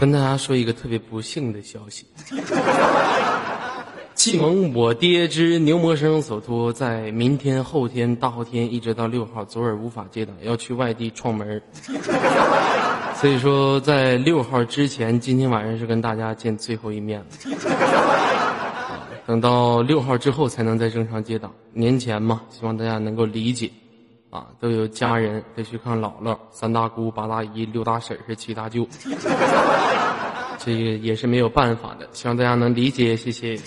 跟大家说一个特别不幸的消息，继蒙我爹之牛魔生所托，在明天、后天、大后天一直到六号，左耳无法接档，要去外地串门儿 所以说，在六号之前，今天晚上是跟大家见最后一面了。啊等到六号之后才能再正常接档。年前嘛，希望大家能够理解。啊，都有家人得去看姥姥、三大姑、八大姨、六大婶儿是七大舅，这个也是没有办法的，希望大家能理解，谢谢。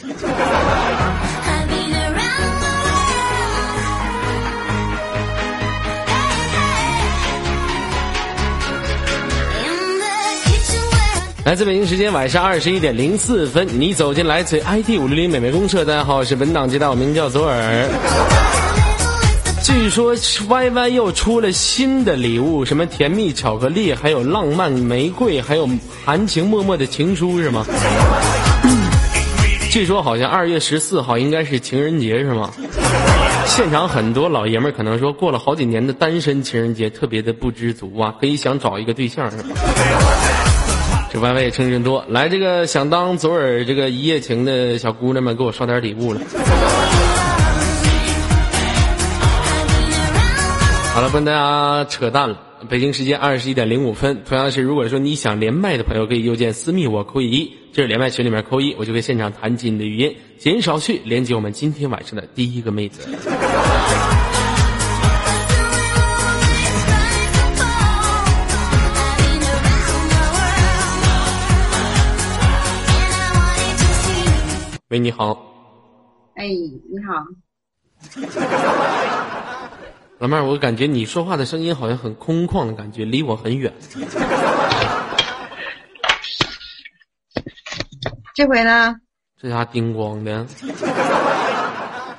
来自北京时间晚上二十一点零四分，你走进来自 IT 五六零美美公社，大家好，我是本档接待，我名叫左耳。据说 Y Y 又出了新的礼物，什么甜蜜巧克力，还有浪漫玫瑰，还有含情脉脉的情书，是吗？据说好像二月十四号应该是情人节，是吗？现场很多老爷们儿可能说过了好几年的单身情人节，特别的不知足啊，可以想找一个对象，是吧？这 Y Y 也称真多，来这个想当左耳这个一夜情的小姑娘们，给我刷点礼物了。好了，不跟大家扯淡了。北京时间二十一点零五分，同样是如果说你想连麦的朋友，可以右键私密我扣一，这是连麦群里面扣一，我就会现场弹起你的语音。减少去，连接我们今天晚上的第一个妹子。喂，你好，哎，你好，老妹儿，我感觉你说话的声音好像很空旷的感觉，离我很远。这回呢？这家叮咣的，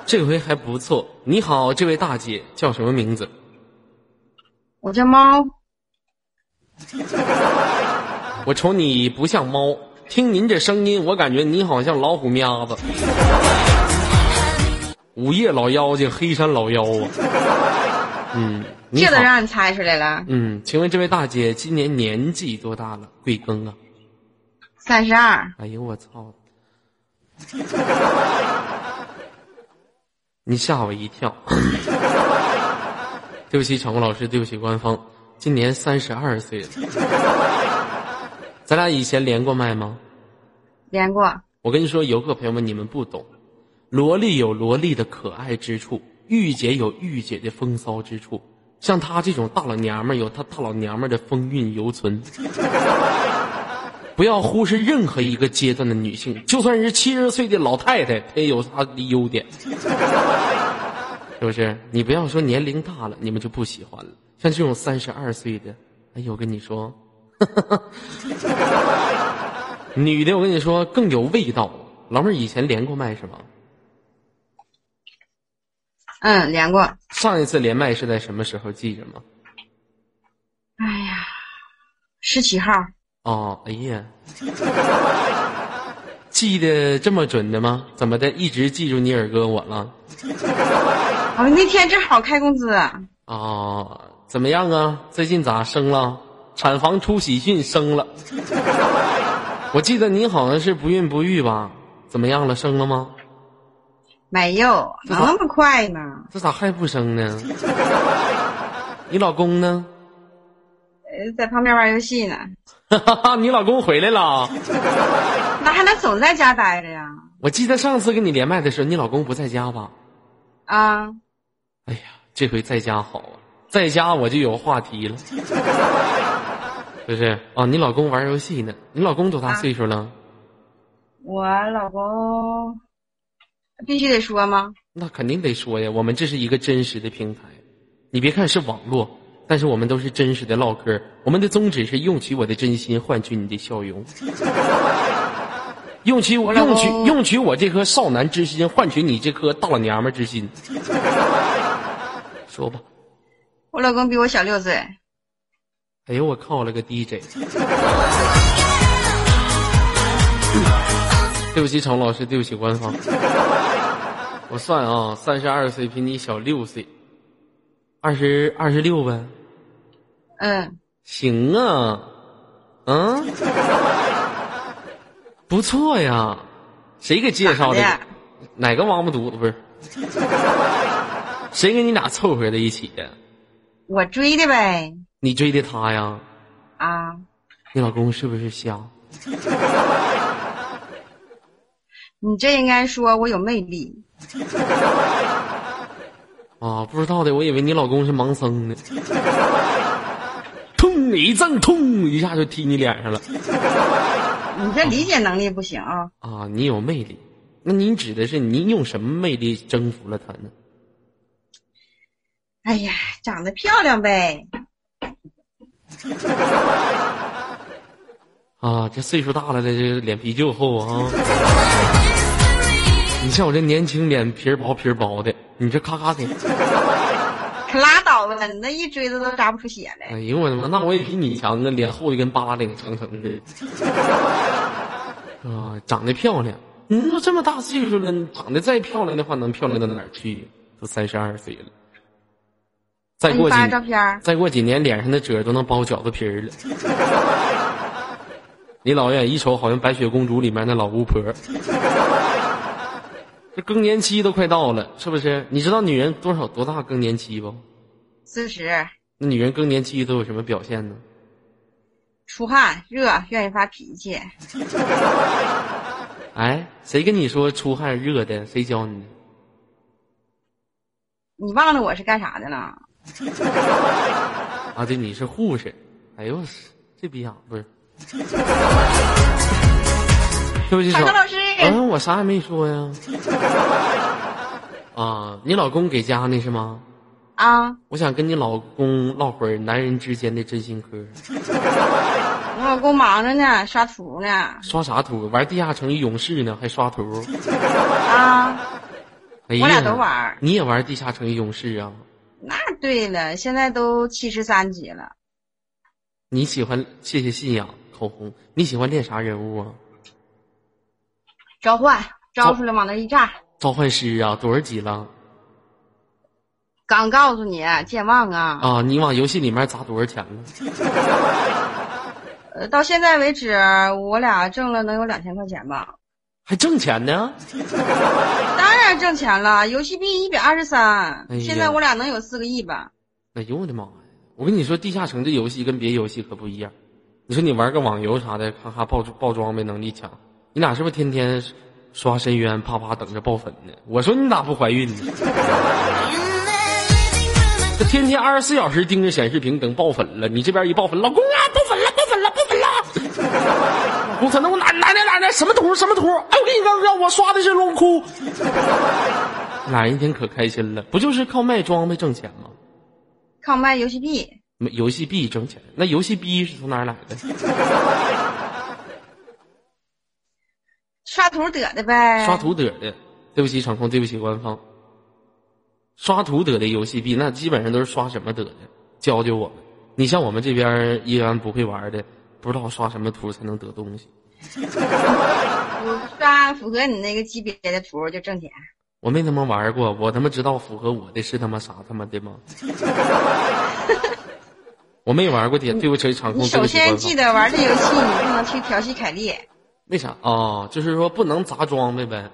这回还不错。你好，这位大姐叫什么名字？我叫猫，我瞅你不像猫，听您这声音，我感觉你好像老虎喵子。午夜老妖精，黑山老妖啊。嗯，这都。让你猜出来了。嗯，请问这位大姐今年年纪多大了？贵庚啊？三十二，哎呦我操！你吓我一跳。对不起，场控老师，对不起官方，今年三十二岁了。咱俩以前连过麦吗？连过。我跟你说，游客朋友们，你们不懂，萝莉有萝莉的可爱之处，御姐有御姐的风骚之处，像她这种大老娘们有她大老娘们的风韵犹存。不要忽视任何一个阶段的女性，就算是七十岁的老太太，她也有她的优点，是不是？你不要说年龄大了，你们就不喜欢了。像这种三十二岁的，哎呦，我跟你说，女的，我跟你说更有味道。老妹儿以前连过麦是吗？嗯，连过。上一次连麦是在什么时候？记着吗？哎呀，十七号，哦，哎呀，记得这么准的吗？怎么的，一直记住你耳哥我了？我那天正好开工资，哦，怎么样啊？最近咋生了？产房出喜讯，生了。我记得你好像是不孕不育吧？怎么样了？生了吗？没有，这咋那么快呢？这咋还不生呢？你老公呢？呃，在旁边玩游戏呢，你老公回来了。那还能总在家待着呀？我记得上次跟你连麦的时候，你老公不在家吧？啊，哎呀，这回在家好啊，在家我就有话题了，是不是？啊，你老公玩游戏呢？你老公多大岁数了？我老公必须得说吗？那肯定得说呀，我们这是一个真实的平台，你别看是网络，但是我们都是真实的唠嗑。我们的宗旨是用取我的真心换取你的笑容，用取我用取用取我这颗少男之心换取你这颗大老娘们儿之心。说吧，我老公比我小六岁，哎呦我靠了个 DJ！对不起，常老师，对不起官方。我算啊，三十二岁比你小六岁，二十二十六呗。嗯，行啊，嗯，不错呀。谁给介绍的？哪个王八犊子不是？谁给你俩凑合在一起的？我追的呗。你追的他呀？啊，你老公是不是瞎？你这应该说我有魅力。啊，不知道的，我以为你老公是盲僧呢。痛一阵痛，一下就踢你脸上了。你这理解能力不行啊。啊，你有魅力。那您指的是您用什么魅力征服了他呢？哎呀，长得漂亮呗。啊，这岁数大了的，这脸皮就厚啊。你像我这年轻，脸皮儿薄皮儿薄的，你这咔咔的，可拉倒吧，你那一锥子都扎不出血来。哎呦我的妈，那我也比你强啊，脸厚的跟八达岭长城似的。啊，长得漂亮，你都这么大岁数了，你长得再漂亮的话，能漂亮到哪儿去？都三十二岁了，再过几那你发照片儿再过几年，脸上的褶都能包饺子皮儿了。你老远一瞅，好像白雪公主里面那老巫婆。这更年期都快到了，是不是？你知道女人多少多大更年期不？四十，那女人更年期都有什么表现呢？出汗、热，愿意发脾气。哎，谁跟你说出汗热的？谁教你的？你忘了我是干啥的了？啊，对，你是护士。哎呦，这逼样不是？对不起，老师，嗯，我啥也没说呀。啊，你老公给家呢是吗？啊，我想跟你老公唠会儿男人之间的真心嗑。我老公忙着呢，刷图呢。刷啥图？玩地下城与勇士呢，还刷图？啊，哎，我俩都玩你也玩地下城与勇士啊？那对了，现在都七十三级了。你喜欢谢谢信仰口红？你喜欢练啥人物啊？召唤，招出来往那一炸。召唤师啊？多少级了？刚告诉你，健忘啊。啊，你往游戏里面砸多少钱了？呃，到现在为止，我俩挣了能有两千块钱吧。还挣钱呢？当然挣钱了，游戏币一百二十三现在我俩能有四个亿吧？哎呦我的妈呀！我跟你说，地下城这游戏跟别游戏可不一样。你说你玩个网游啥的，咔咔爆爆装备能力强，你俩是不是天天刷深渊，啪啪等着爆粉呢？我说你咋不怀孕呢？这天天二十四小时盯着显示屏等爆粉了，你这边一爆粉，老公啊，爆粉了，爆粉了，爆粉了！老公可能我哪哪哪哪哪什么图什么图？哎，我跟你说，让我刷的是龙窟。俩人一天可开心了，不就是靠卖装备挣钱吗？靠卖游戏币，没游戏币挣钱，那游戏币是从哪儿来的？刷图得的呗。刷图得的。对不起，场控，对不起，官方。刷图得的游戏币，那基本上都是刷什么得的？教教我们。你像我们这边一般不会玩的，不知道刷什么图才能得东西。我刷符合你那个级别的图就挣钱。我没他妈玩过，我他妈知道符合我的是他妈啥他妈的吗？我没玩过的，对不起，场控，你首先。记得玩这游戏，你不能去调戏凯莉。为啥啊、就是说不能砸装备呗。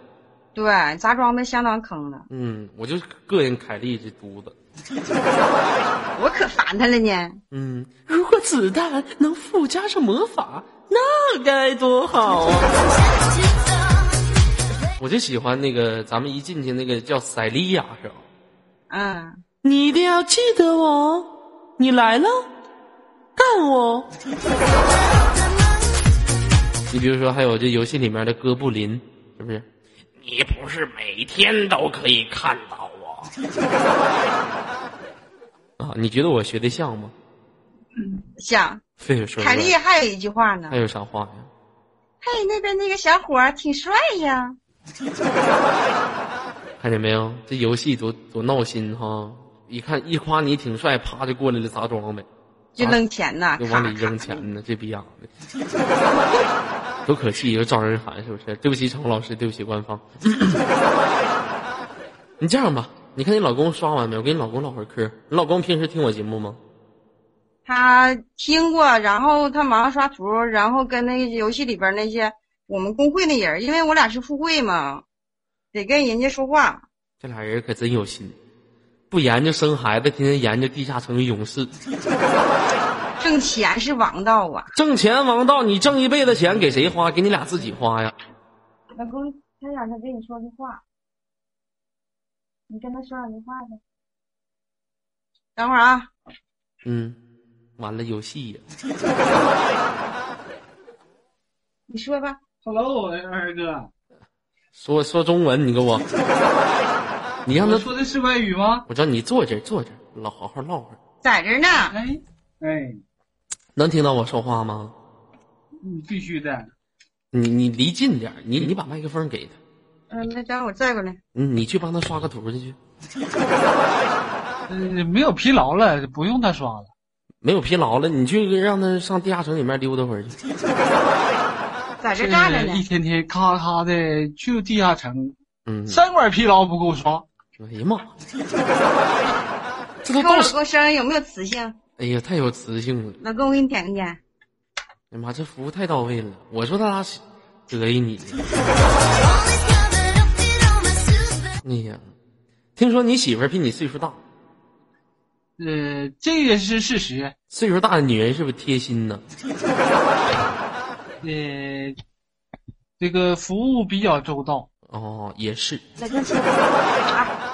对，砸装备相当坑的，嗯，我就膈应凯莉这犊子。我可烦他了呢。嗯，如果子弹能附加上魔法，那该多好啊！我就喜欢那个，咱们一进去那个叫塞利亚是吧？嗯，你一定要记得我，你来了，干我！你比如说，还有这游戏里面的哥布林，是不是？你不是每天都可以看到我 啊？你觉得我学的像吗？像 废话说凯丽还有一句话呢还。有啥话呀？嘿，那边那个小伙儿挺帅呀。看见没有？这游戏多多闹心哈！一看一夸你挺帅，啪就过来了砸装备，就扔钱呐，就往里扔钱呢，这逼样的，多可气，又招人烦，是不是？对不起，场老师，对不起，官方。你这样吧，你看你老公刷完没？我跟你老公唠会儿嗑。你老公平时听我节目吗？他听过，然后他忙刷图，然后跟那个游戏里边那些我们工会那人，因为我俩是副会嘛，得跟人家说话。这俩人可真有心，不研究生孩子，天天研究地下城勇士。挣钱是王道啊！挣钱王道，你挣一辈子钱给谁花？给你俩自己花呀！老公，他想他跟你说句话，你跟他说两句话呗。等会儿啊。嗯，完了，游戏呀！你说吧。Hello，二哥。说说中文，你给我。你让他说的是外语吗？我知道你坐这坐这，老好好唠会儿。在这呢。哎哎。能听到我说话吗？你，必须的。你你离近点你你把麦克风给他。嗯，那等会我拽过来。嗯，你去帮他刷个图去。嗯，没有疲劳了，不用他刷了。没有疲劳了，你去让他上地下城里面溜达会儿去。在这站着呢。一天天咔咔的去地下城，嗯，三管疲劳不够刷。哎呀妈！这都老公声音有没有磁性？哎呀，太有磁性了！老公，我给你舔一舔。哎呀妈，这服务太到位了！我说他咋得意你？哎呀，听说你媳妇比你岁数大。呃，这个是事实。岁数大的女人是不是贴心呢？呃，这个服务比较周到。哦，也是。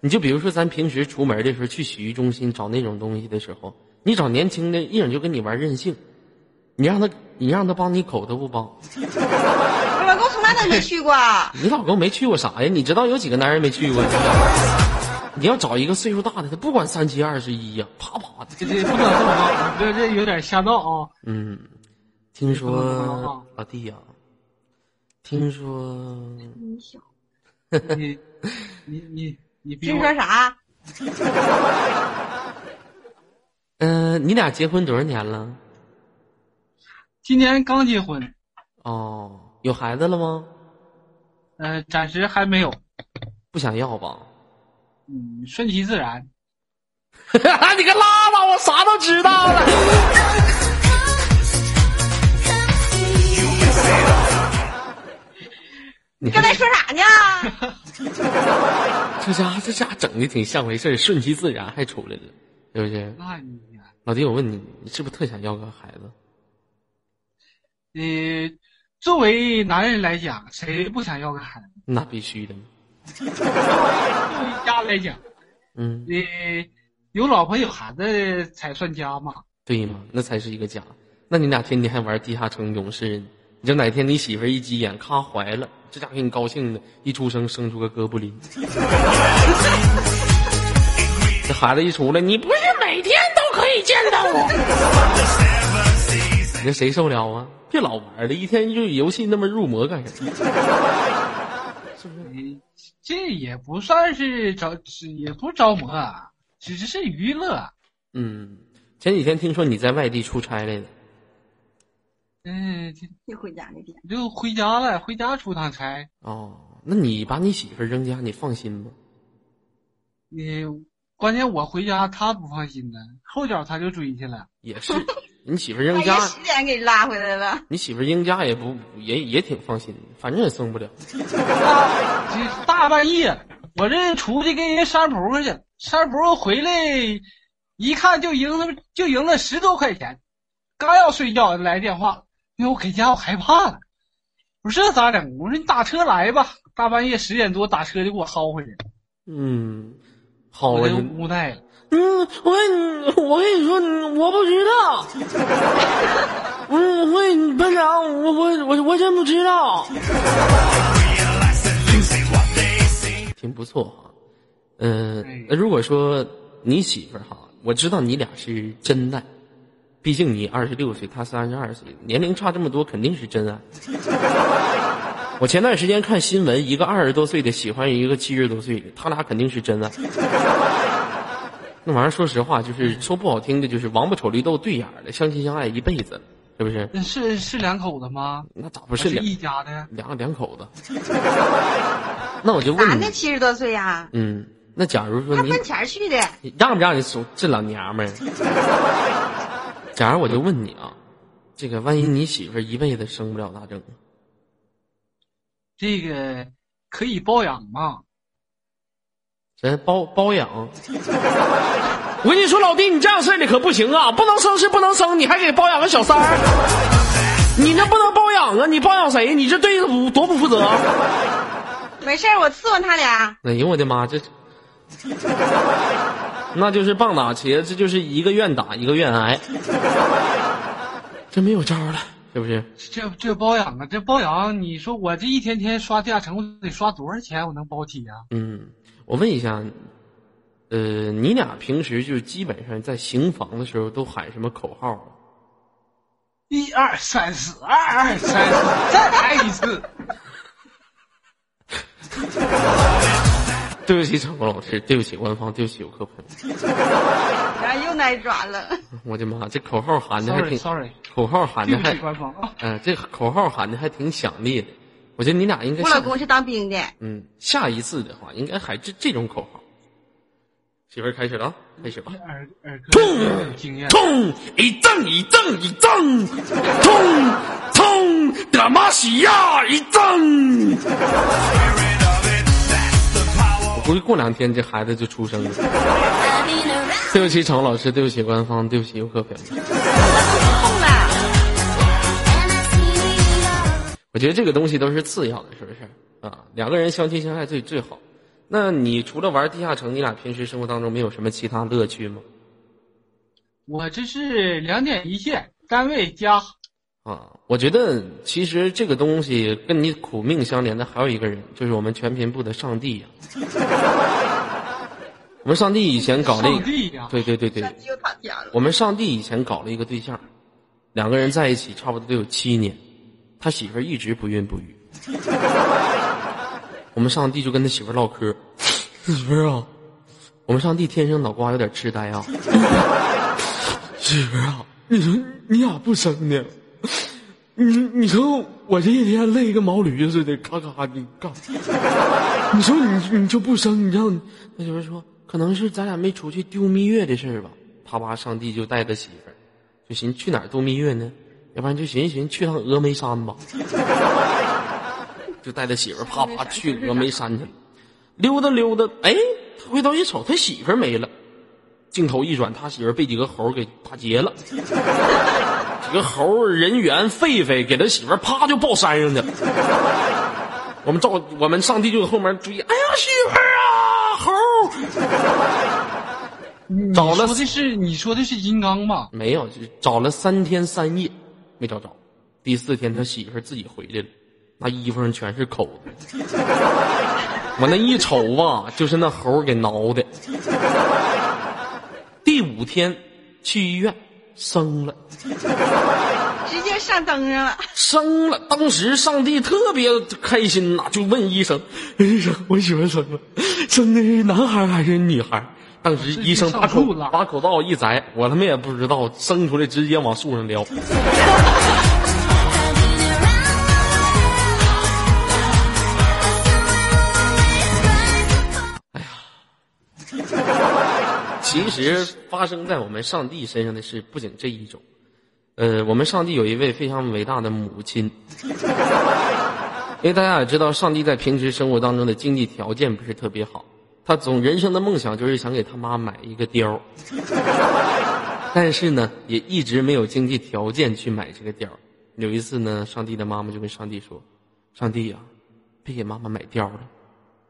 你就比如说，咱平时出门的时候去洗浴中心找那种东西的时候，你找年轻的，一整就跟你玩任性。你让他，你让他帮你口，他不帮。我老公从来都没去过。你老公没去过啥呀？你知道有几个男人没去过？你要找一个岁数大的，他不管三七二十一呀，啪啪的。这这有点瞎闹啊。嗯，听说老弟呀，听说 你小，你你你。你听说啥？嗯，你俩结婚多少年了？今年刚结婚。哦，有孩子了吗？呃，暂时还没有。不想要吧？嗯，顺其自然。你个拉倒，我啥都知道了。你刚才说啥呢？这家这家整的挺像回事顺其自然还出来了，是不是？那你老弟，我问你，你是不是特想要个孩子？你，作为男人来讲，谁不想要个孩子？那必须的。作为家来讲，嗯，你，有老婆有孩子才算家嘛？对嘛，那才是一个家。那你俩天天还玩地下城勇士，你就哪天你媳妇一急眼，咔怀了。这家伙给你高兴的，一出生生出个哥布林。这孩子一出来，你不是每天都可以见到我？你这谁受了啊？别老玩了，一天就游戏那么入魔干什么？是不是？这也不算是着，也不着魔，只是娱乐。嗯，前几天听说你在外地出差来的。嗯，就回家那天就回家了，回家出趟差。哦，那你把你媳妇扔家，你放心不？你关键我回家，他不放心呢，后脚他就追去了。也是，你媳妇扔家，十点给拉回来了。你媳妇扔家也不也也挺放心，反正也生不了。大半夜，我这出去跟人扇扑克去，扇扑克回来，一看就赢了，就赢了十多块钱。刚要睡觉，来电话。因为我给家我害怕了，我说这咋整？我说你打车来吧，大半夜十点多打车就给我薅回去。嗯，好我就无奈了。嗯，我跟你，我跟你说，我不知道。嗯，我班长，我我我我真不知道。挺不错哈，嗯，那如果说你媳妇儿哈，我知道你俩是真爱。毕竟你二十六岁，他三十二岁，年龄差这么多，肯定是真爱。我前段时间看新闻，一个二十多岁的喜欢一个七十多岁的，他俩肯定是真爱。那玩意儿说实话，就是说不好听的，就是王八瞅绿豆对眼的，相亲相爱一辈子，是不是？是是两口子吗？那咋不是两一家的？两两口子。那我就问你，男的七十多岁呀？嗯，那假如说你他奔钱去的，让不让你说这老娘们儿？假如我就问你啊，这个万一你媳妇儿一辈子生不了咋整？这个可以包养吗？咱包包养。我跟你说，老弟，你这样式儿的可不行啊！不能生是不能生，你还给包养个小三儿，你那不能包养啊！你包养谁？你这对不多不负责。没事儿，我伺候他俩。哎呦我的妈，这那就是棒打茄，这就是一个愿打一个愿挨，这没有招了，是不是？这这包养啊，这包养，你说我这一天天刷地下城，我得刷多少钱我能包体啊？嗯，我问一下，呃，你俩平时就基本上在行房的时候都喊什么口号啊？一二三四，二二三四，再来一次。对不起，长光老师，对不起官方，对不起游客朋友。然后 又挨抓了。我的妈，这口号喊的还挺 Sorry，口号喊的还官方啊。嗯、这口号喊的还挺响烈的。我觉得你俩应该我老公是当兵的，嗯，下一次的话应该还这这种口号。媳妇儿开始了啊，开始吧。二二哥有经验，冲！一正一正一正，痛痛！德玛西亚一正。估计过两天这孩子就出生了。对不起，常老师，对不起官方，对不起游客朋友。我觉得这个东西都是次要的，是不是啊？两个人相亲相爱最最好。那你除了玩地下城，你俩平时生活当中没有什么其他乐趣吗？我这是两点一线，单位加。啊，我觉得其实这个东西跟你苦命相连的还有一个人，就是我们全频部的上帝呀、我们上帝以前搞了一上帝呀对对对对。我们上帝以前搞了一个对象，两个人在一起差不多得有七年，他媳妇儿一直不孕不育。我们上帝就跟他媳妇儿唠嗑，媳妇儿啊，我们上帝天生脑瓜有点痴呆啊。媳妇儿啊，你说你咋不生呢？你你说我这一天累个毛驴似的，咔咔的干。你说你你就不生，你让他媳妇说，可能是咱俩没出去度蜜月的事儿吧。他爸上帝就带他媳妇儿，就寻思去哪儿度蜜月呢？要不然就寻思寻思去趟峨眉山吧。就带他媳妇儿啪啪去峨眉山去了，溜达溜达，哎，回头一瞅，他媳妇儿没了。镜头一转，他媳妇儿被几个猴给打劫了，个猴儿人猿狒狒给他媳妇儿啪就抱山上去了。我们照我们上帝就在后面追，哎呀媳妇儿啊，猴儿找了说的是你说的是金刚吧？没有，就是找了三天三夜没找着，第四天他媳妇儿自己回来了，那衣服上全是口子，我那一瞅吧，就是那猴儿给挠的。第五天去医院生了。直接上灯上了。生了，当时上帝特别开心呐，就问医生：“医生，我媳妇生了，生的是男孩还是女孩？”当时医生把口上树了把口罩一摘，我他妈也不知道，生出来直接往树上撩。其实发生在我们上帝身上的事不仅这一种。呃，我们上帝有一位非常伟大的母亲，因为大家也知道，上帝在平时生活当中的经济条件不是特别好，他总人生的梦想就是想给他妈买一个貂儿，但是呢，也一直没有经济条件去买这个貂。有一次呢，上帝的妈妈就跟上帝说：“上帝呀、别给妈妈买貂了，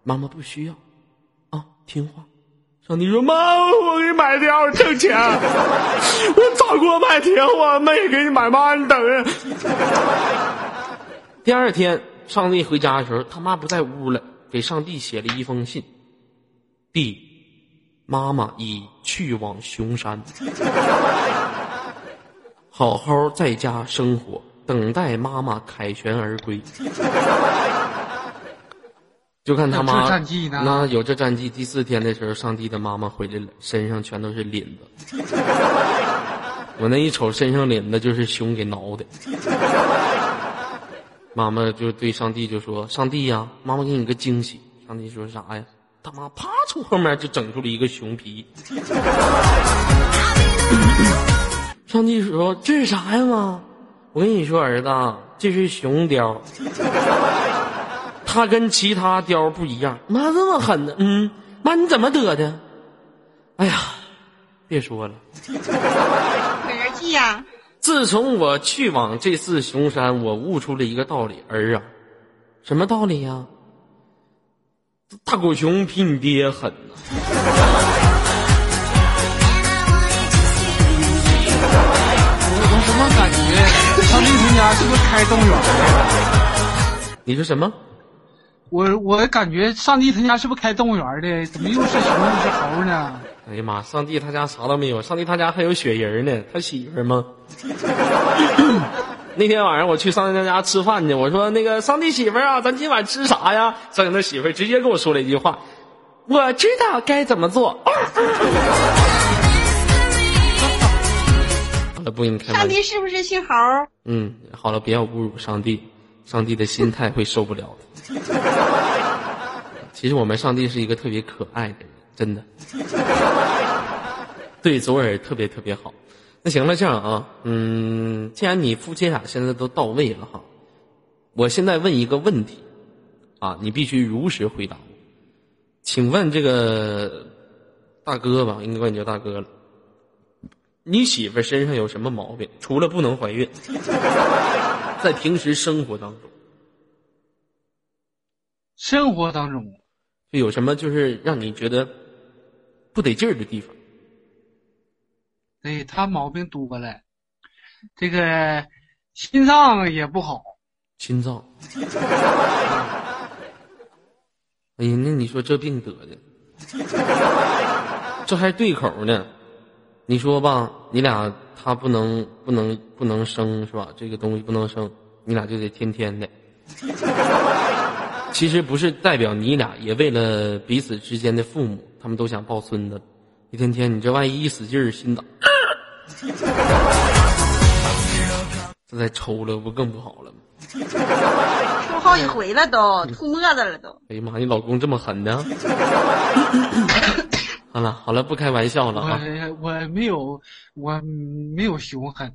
妈妈不需要，啊，听话。”上帝说：“妈，我给你买貂挣钱，我早给我买貂，我没给你买妈，你等着。”第二天，上帝回家的时候，他妈不在屋了，给上帝写了一封信：“弟，妈妈已去往熊山，好好在家生活，等待妈妈凯旋而归。”就看他妈那有这战绩。第四天的时候，上帝的妈妈回来了，身上全都是领子。我那一瞅，身上领子就是熊给挠的。妈妈就对上帝就说：“上帝呀，妈妈给你个惊喜。”上帝说啥呀？他妈啪从后面就整出了一个熊皮。上帝说：“这是啥呀妈？我跟你说，儿子，这是熊雕，它跟其他貂不一样。妈这么狠呢？嗯，妈你怎么得的？哎呀，别说了。可人气呀、自从我去往这次熊山，我悟出了一个道理，儿啊，什么道理呀、大狗熊比你爹狠呐、我我怎么感觉上帝他家是不是开动物园的？你说什么？我我感觉上帝他家是不是开动物园的？怎么又是熊又是猴呢？哎呀妈！上帝他家啥都没有，上帝他家还有雪人呢。他媳妇儿吗？那天晚上我去上帝他家吃饭去，我说那个上帝媳妇儿啊，咱今晚吃啥呀？上帝他媳妇儿直接跟我说了一句话：“我知道该怎么做。”好了，不跟你开上玩笑。帝是不是姓猴？嗯，好了，不要侮辱上帝，上帝的心态会受不了的。其实我们上帝是一个特别可爱的人，真的，对左耳特别特别好。那行了，这样啊，嗯，既然你夫妻俩现在都到位了哈，我现在问一个问题，啊，你必须如实回答我。请问这个大哥吧，应该管你叫大哥了。你媳妇身上有什么毛病？除了不能怀孕，在平时生活当中，生活当中，就有什么就是让你觉得不得劲儿的地方？对他毛病多了，这个心脏也不好，心脏。哎呀，那你说这病得的，这还对口呢。你说吧，你俩他不能不能不能生是吧？这个东西不能生，你俩就得天天的。其实不是代表你俩，也为了彼此之间的父母，他们都想抱孙子。一天天，你这万一一使劲儿，心脏，这再抽了，不更不好了吗？抽好几回了都，吐沫子了都。哎呀妈，你老公这么狠呢？好了好了，不开玩笑了啊！我没有我没有凶狠.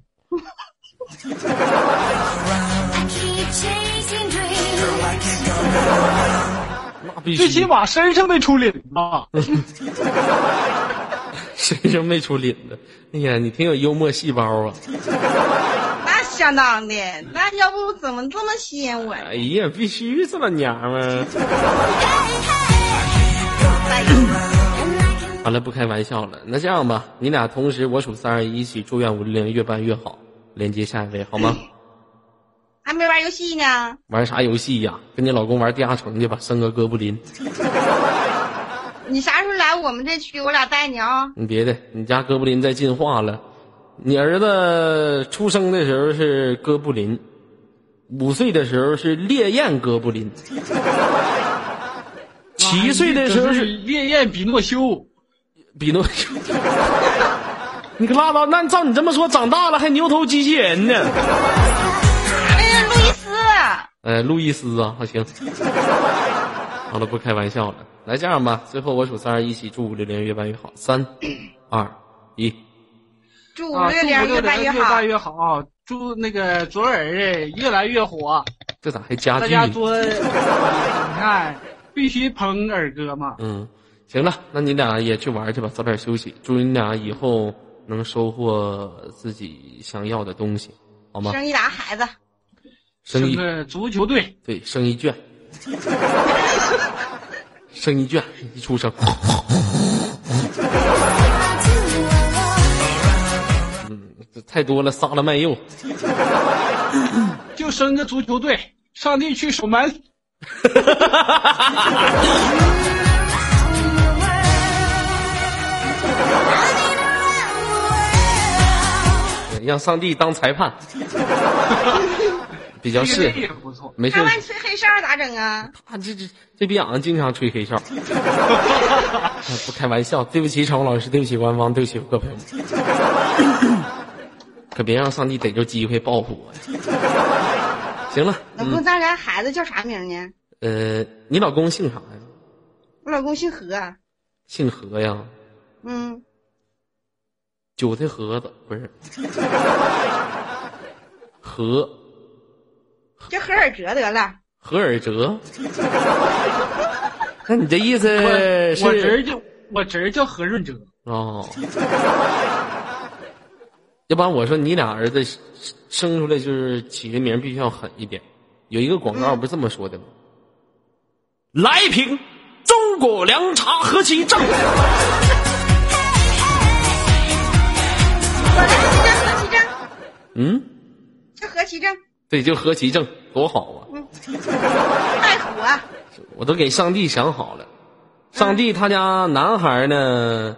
那必须最起码身上没出领吧？身上没出领子。哎呀，你挺有幽默细胞啊！那相当的，那要不怎么这么吸引我？哎呀，必须这么娘们儿。好了，不开玩笑了。那这样吧，你俩同时我数三二一，一起祝愿五六零越办越好。连接下一位好吗？还没玩游戏呢，玩啥游戏呀？跟你老公玩地下城去吧，生个哥布林。你啥时候来我们这区，我俩带你啊、你别的，你家哥布林在进化了。你儿子出生的时候是哥布林，五岁的时候是烈焰哥布林，七岁的时候是烈焰比诺修，比诺修。你可拉倒！那照你这么说，长大了还牛头机器人呢？哎，路易斯，呃，路易斯啊，好行。好了，不开玩笑了。来，这样吧，最后我数三二一，一起祝五六零越办越好。三、二、一。啊，祝五六祝零越办越越好。办越好，祝那个左耳越来越火。这咋还加大剧呢？家多，你看，必须捧耳哥嘛。嗯，行了，那你俩也去玩去吧，早点休息。祝你俩以后能收获自己想要的东西，好吗？生一俩孩子，生一个足球队，对，生一卷，生一卷，一出生，嗯，这太多了，杀了卖肉。就生个足球队，上帝去守门。让上帝当裁判，比较这个适合。也不错。没事他，万一吹黑哨咋整啊？他这这这逼养经常吹黑哨。啊 不开玩笑，对不起，场老师，对不起官方，对不起各位朋友们，可别让上帝逮着机会报复我呀。行了，老公咱家孩子叫啥名呢？呃，你老公姓啥呀？我老公姓何，姓何呀？嗯，韭菜盒子不是？何叫何尔哲得了。何尔哲？那你这意思我我侄儿就我侄儿叫何润哲，哦？要不然我说你俩儿子生生出来就是起个名必须要狠一点。有一个广告不是这么说的吗？来一瓶中国凉茶何其正。我这就叫何其正，嗯，叫何其正，对，就何其正，多好啊！太火。我都给上帝想好了，上帝他家男孩呢，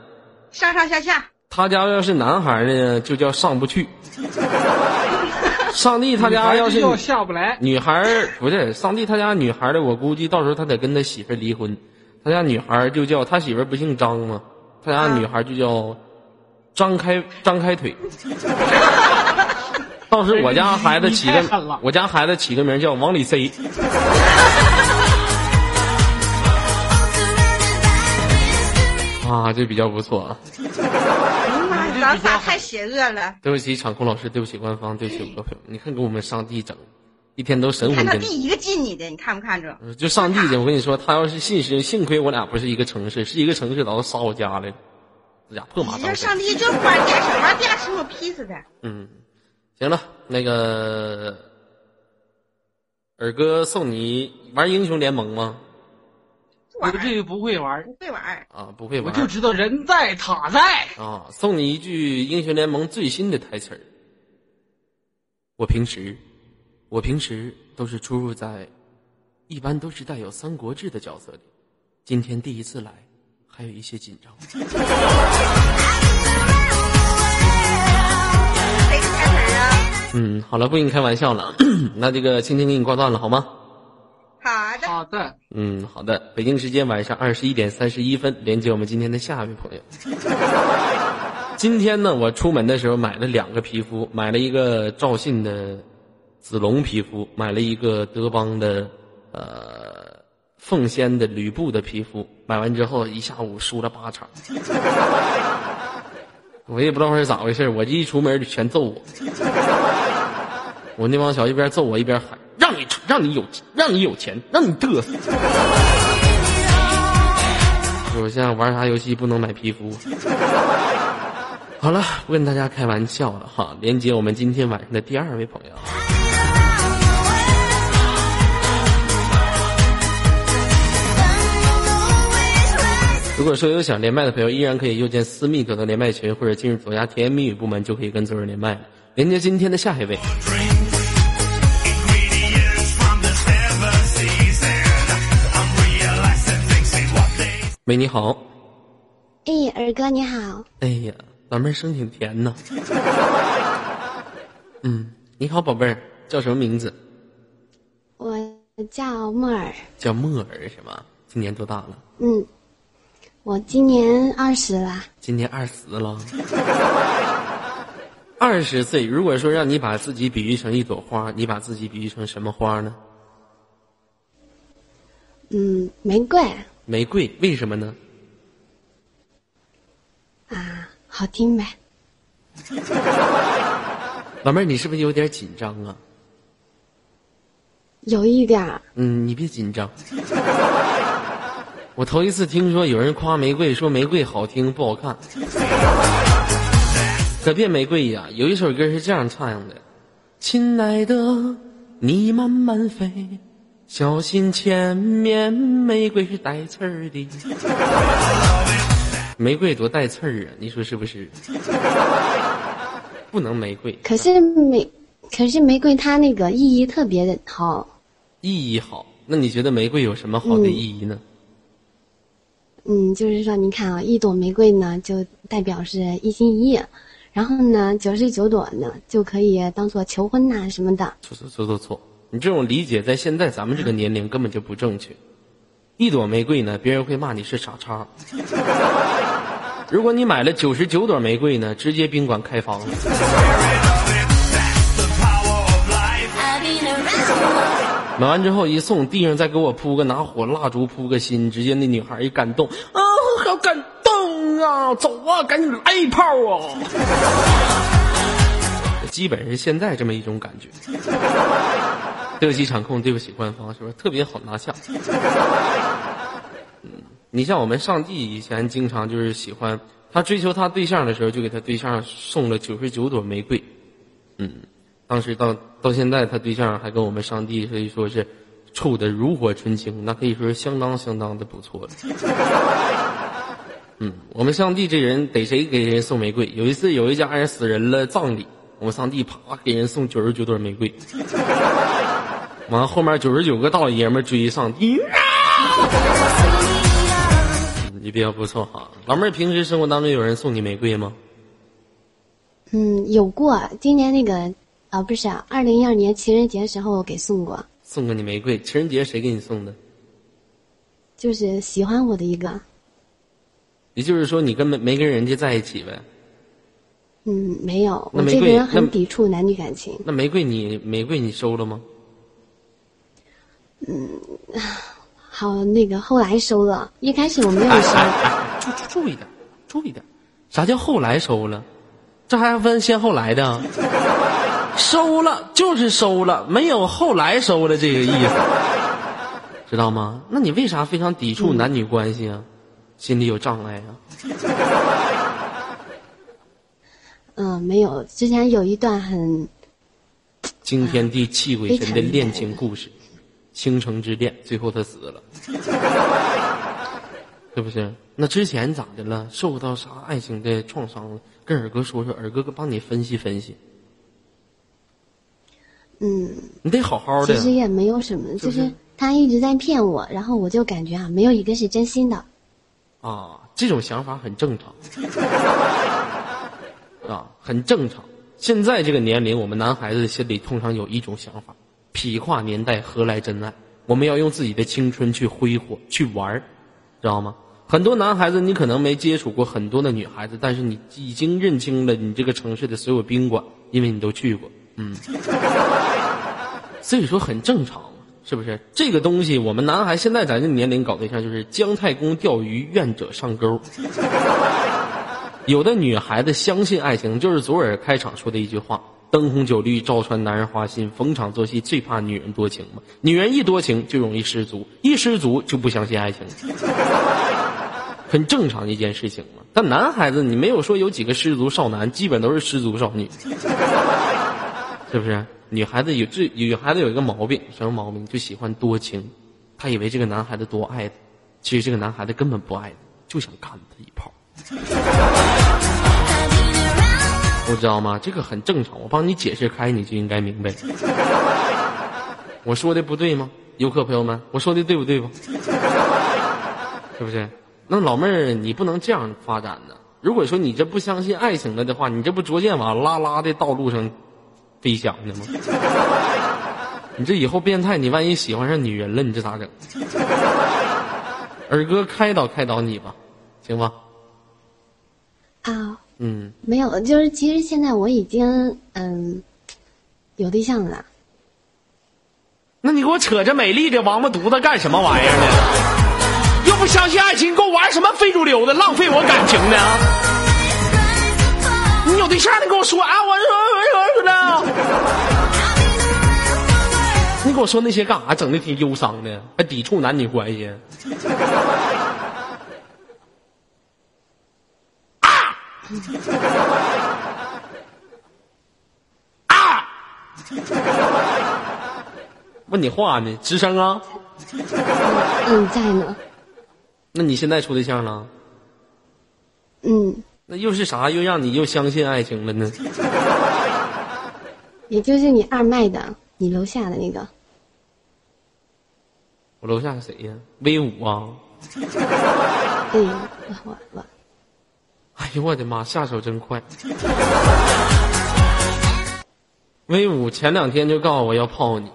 上上下下，他家要是男孩呢，就叫上不去。上帝他家要是下不来。女孩不是上帝他家女孩的，我估计到时候他得跟他媳妇离婚。他家女孩就叫他媳妇不姓张吗？他家女孩就叫张开张开腿。到时候我家孩子起个我家孩子起个名叫往里塞。啊，这比较不错啊！哎呀妈呀，咱仨太邪恶了。对不起，场控老师，对不起官方，对不起各位朋友，你看给我们上帝整，一天都神看魂颠倒。他第一个进你的，你看不看着？呃就上帝去，我跟你说，他要是信神，幸亏我俩不是一个城市，是一个城市，早就杀我家来了，这家破马。你这上帝就玩电什么电什么屁似的。嗯，行了，那个尔哥送你玩英雄联盟吗？不玩我这个不会玩儿，不会玩儿，啊，不会玩。我就知道人在塔在。啊，送你一句英雄联盟最新的台词儿。我平时，我平时都是出入在，一般都是带有《三国志》的角色里，今天第一次来，还有一些紧张。嗯，好了，不跟你开玩笑了，那这个青青给你挂断了好吗？好的，好的，嗯，好的。北京时间晚上二十一点三十一分，连接我们今天的下一位朋友。今天呢，我出门的时候买了两个皮肤，买了一个赵信的子龙皮肤，买了一个德邦的呃凤仙的吕布的皮肤。买完之后，一下午输了八场，我也不知道是咋回事，我这一出门就全揍我。我那帮小一边揍我一边喊：“让你让你有让你有钱，让你嘚瑟。”我现在玩啥游戏不能买皮肤？好了，不跟大家开玩笑了哈。连接我们今天晚上的第二位朋友。如果说有想连麦的朋友，依然可以右键私密找到连麦群，或者进入左下甜言蜜语部门，就可以跟左人连麦了。连接今天的下一位。喂，你好。哎，二哥你好，哎呀，老妹儿声挺甜呐。嗯，你好，宝贝儿，叫什么名字？我叫莫尔，叫莫尔是吗？今年多大了？嗯，我今年二十了，今年二十了。二十岁，如果说让你把自己比喻成一朵花，你把自己比喻成什么花呢？嗯，玫瑰玫瑰，为什么呢？啊，好听呗，老妹儿，你是不是有点紧张啊？有一点儿，嗯，你别紧张。我头一次听说有人夸玫瑰，说玫瑰好听不好看。可别玫瑰呀，有一首歌是这样唱的：“亲爱的，你慢慢飞，小心前面玫瑰是带刺儿的。”玫瑰多带刺儿啊，你说是不是？不能玫瑰，可是玫，可是玫瑰它那个意义特别的好，意义好。那你觉得玫瑰有什么好的意义呢？嗯，就是说你看啊，一朵玫瑰呢就代表是一心一意，然后呢九十九朵呢就可以当做求婚呐、什么的，错错错错错！你这种理解在现在咱们这个年龄根本就不正确。一朵玫瑰呢，别人会骂你是傻叉。如果你买了九十九朵玫瑰呢，直接宾馆开房。买完之后一送，地上再给我铺个拿火蜡烛铺个心，直接那女孩一感动，啊，好感动啊！走啊，赶紧来一炮啊！基本是现在这么一种感觉。对不起场控，对不起官方，是不是特别好拿下？嗯，你像我们上帝以前经常就是喜欢他追求他对象的时候，就给他对象送了九十九朵玫瑰。嗯，当时到到现在，他对象还跟我们上帝可以说是处的如火纯青，那可以说是相当相当的不错了。嗯，我们上帝这人逮谁给人送玫瑰。有一次有一家人死人了，葬礼，我们上帝啪给人送九十九朵玫瑰。完了后面九十九个大爷们追上帝。你比较不错哈，老妹儿，平时生活当中有人送你玫瑰吗？嗯，有过，今年那个啊，不是二零一二年情人节时候给送过，送过你玫瑰，情人节谁给你送的？就是喜欢我的一个，也就是说你根本没跟人家在一起呗？嗯，没有，那玫瑰我这个人很抵触男女感情。那玫瑰你玫瑰你收了吗？嗯好，那个后来收了，一开始我没有收，哎哎，注注注意点，注意点，啥叫后来收了？这还分先后来的？收了就是收了，没有后来收了这个意思，知道吗？那你为啥非常抵触男女关系啊？心里有障碍啊？嗯，没有。之前有一段很，惊天地泣鬼神的恋情故事，倾城之恋，最后他死了，是不是？那之前咋的了？受到啥爱情的创伤了？跟尔哥说说，尔哥哥帮你分析分析。嗯，你得好好的其。实也没有什么，是就是是他一直在骗我，然后我就感觉啊，没有一个是真心的。啊，这种想法很正常，啊，很正常。现在这个年龄，我们男孩子心里通常有一种想法：痞跨年代，何来真爱？我们要用自己的青春去挥霍，去玩儿，知道吗？很多男孩子，你可能没接触过很多的女孩子，但是你已经认清了你这个城市的所有宾馆，因为你都去过，嗯，所以说很正常。是不是这个东西？我们男孩现在咱这年龄搞对象就是姜太公钓鱼，愿者上钩。有的女孩子相信爱情，就是左耳开场说的一句话：“灯红酒绿照穿男人花心，逢场作戏最怕女人多情嘛。女人一多情就容易失足，一失足就不相信爱情，很正常一件事情嘛。但男孩子你没有说有几个失足少男，基本都是失足少女，是不是？女孩子有这女孩子有一个毛病，什么毛病？就喜欢多情，她以为这个男孩子多爱她，其实这个男孩子根本不爱她，就想干她一炮。我知道吗？这个很正常，我帮你解释开，你就应该明白。我说的不对吗？游客朋友们，我说的对不对吧？是不是？那老妹儿，你不能这样发展呢。如果说你这不相信爱情了的话，你这不逐渐往拉拉的道路上飞翔呢吗？你这以后变态，你万一喜欢上女人了，你这咋整？二哥开导开导你吧，行吧？啊，嗯，没有，就是其实现在我已经嗯有对象了。那你给我扯这美丽的王八犊子干什么玩意儿呢？又不相信爱情，给我玩什么非主流的，浪费我感情呢？你有对象，你跟我说啊，我说我说呢？你给我说那些干啥？整的挺忧伤的，还抵触男女关系。啊！啊！问你话呢，吱声啊？嗯，在呢。那你现在处对象了？嗯，那又是啥？又让你又相信爱情了呢？也就是你二麦的，你楼下的那个。我楼下是谁呀？威武啊！对，我我我，哎呦我的妈，下手真快！威武前两天就告诉我要泡你，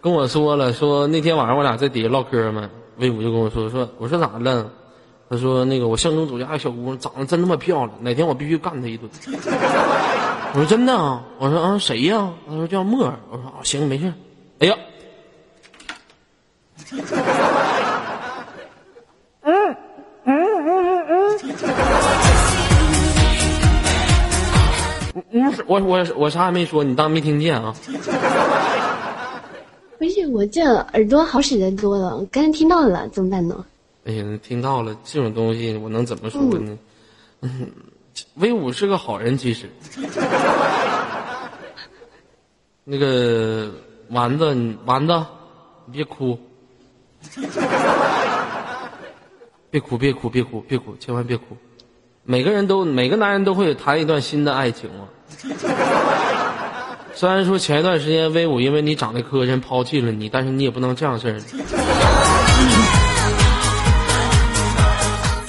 跟我说了，说那天晚上我俩在底下唠嗑嘛，威武就跟我说说，我说咋了？他说那个我相中左家小姑娘长得真他妈漂亮，哪天我必须干她一顿。我说真的啊，我说啊谁呀？他说叫沫儿。我说啊行没事。哎呀，嗯我我我啥也没说，你当没听见啊？不是我这耳朵好使的多了，我刚才听到了，怎么办呢？哎呀，听到了这种东西，我能怎么说呢？嗯，威武是个好人，其实。那个丸子，你丸子，你别哭，别哭，别哭，别哭，别哭，千万别哭。每个人都，每个男人都会谈一段新的爱情嘛。虽然说前一段时间威武因为你长得磕碜抛弃了你，但是你也不能这样式儿。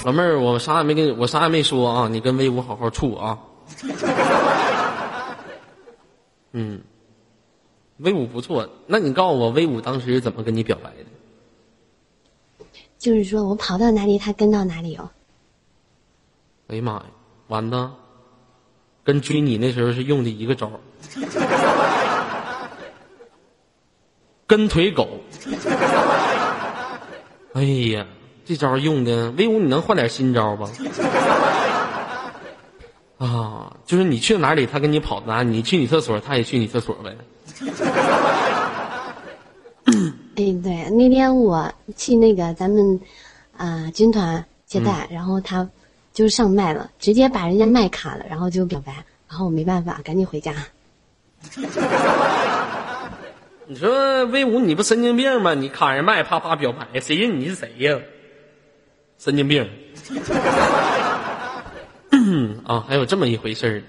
老妹儿，我啥也没跟你，我啥也没说啊，你跟威武好好处啊。嗯，威武不错，那你告诉我，威武当时怎么跟你表白的？就是说我跑到哪里，他跟到哪里哦。哎呀妈呀，完了，跟追你那时候是用的一个招儿 跟腿狗。哎呀，这招用的，威武，你能换点新招吧？啊，就是你去哪里，他跟你跑哪；你去你厕所，他也去你厕所呗。哎，对，那天我去那个咱们啊、军团接待，然后他就上麦了，直接把人家麦卡了，然后就表白，然后我没办法，赶紧回家。你说威武，你不神经病吗？你卡人麦，啪啪表白，谁认你是谁呀？神经病！啊，还有这么一回事儿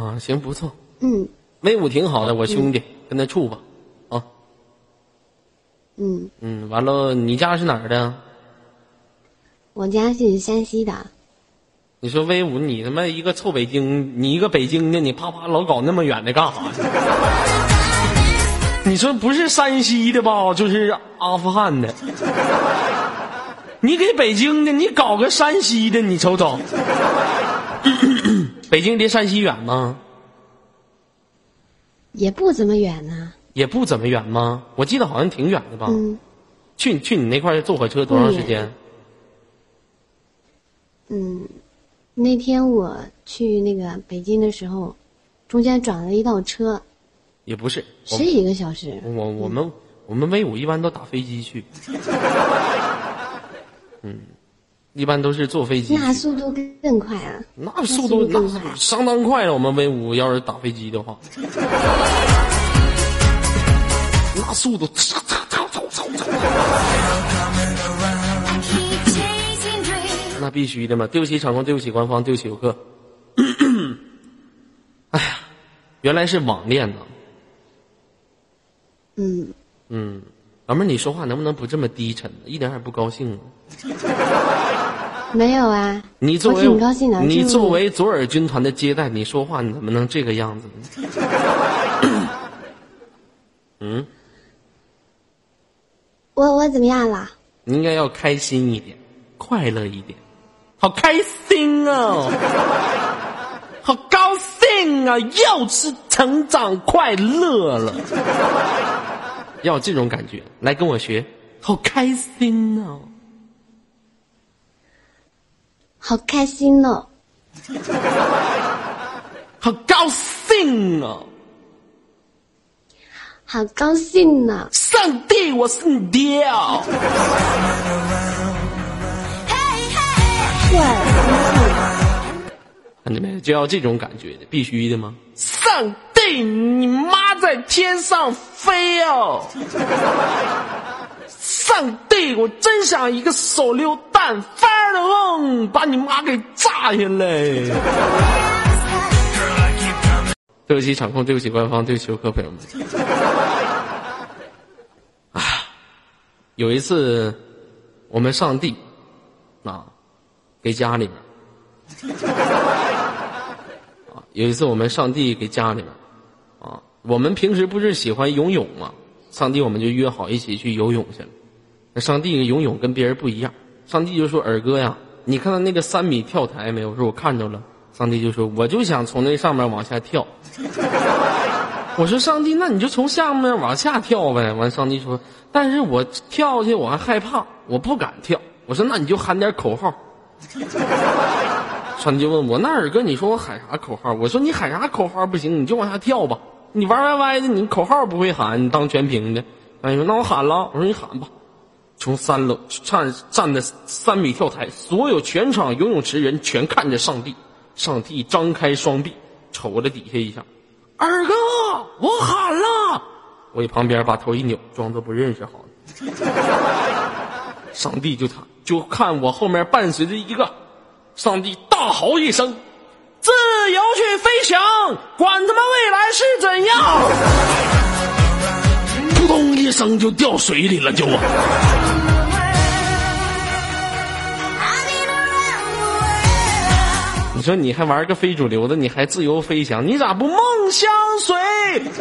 啊？行，不错，嗯威武挺好的，我兄弟，跟他处吧。啊，嗯，嗯，完了，你家是哪儿的？我家是山西的，你说威武，你他妈一个臭北京，你一个北京的，你啪啪老搞那么远的干啥呀？你说不是山西的吧，就是阿富汗的。你给北京的，你搞个山西的，你瞅瞅。北京离山西远吗？也不怎么远呢。也不怎么远吗？我记得好像挺远的吧？嗯去去你那块儿坐火车多长时间？嗯，那天我去那个北京的时候，中间转了一道车，也不是，我十几个小时。我我们我们威武一般都打飞机去，嗯，一般都是坐飞机。那速度更更快啊！那速度那相当快了。我们威武要是打飞机的话，那速度，那必须的嘛！对不起场控，对不起官方，对不起游客。哎呀，原来是网恋呢。嗯，嗯，老妹儿，你说话能不能不这么低沉？一点也不高兴啊！没有啊，我你作为挺高兴的。你作为左耳军团的接待，你说话你怎么能这个样子呢？嗯，我我怎么样了？你应该要开心一点，快乐一点，好开心哦，好高兴啊，又是成长快乐了，要有这种感觉，来跟我学，好开心哦。好开心哦！好高兴哦！好高兴呢！上帝，我是你爹哦！看见没？就要这种感觉的，必须的吗？上帝，你妈在天上飞哦！上帝，我真想一个手榴弹发把你妈给炸下来！对不起场控，对不起官方，对不起游客朋友们。啊，有一次我们上帝啊，给家里面啊，有一次我们上帝给家里面啊，我们平时不是喜欢游泳吗？上帝我们就约好一起去游泳去了。那上帝游泳跟别人不一样，上帝就说：“尔哥呀，你看到那个三米跳台没有？”我说：“我看着了。”上帝就说：“我就想从那上面往下跳。” 我说：“上帝，那你就从下面往下跳呗。”完，上帝说：“但是我跳下去我还害怕，我不敢跳。”我说：“那你就喊点口号。”上帝就问我：“那二哥，你说我喊啥口号？”我说：“你喊啥口号不行，你就往下跳吧。你玩歪歪的，你口号不会喊，你当全屏的。”哎呦：“那我喊了。”我说：“你喊吧。”从三楼站站在三米跳台，所有全场游泳池人全看着上帝。上帝张开双臂，瞅了底下一下，二哥，我喊了。我一旁边把头一扭，装作不认识好了。上帝就他就看我后面伴随着一个，上帝大吼一声：“自由去飞翔，管他妈未来是怎样！” 扑通一声就掉水里了，就我。你说你还玩个非主流的，你还自由飞翔，你咋不梦相随，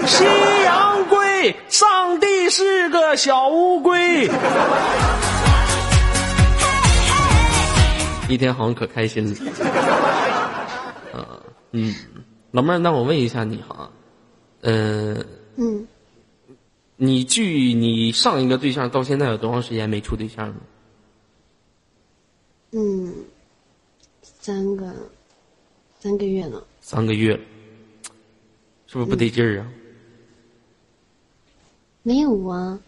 夕阳归？上帝是个小乌龟。一天好像可开心了。啊，嗯，老妹儿，那我问一下你哈，呃，嗯，你距你上一个对象到现在有多长时间没处对象了？嗯，三个三个月了。三个月了，是不是不得劲儿啊？没有啊，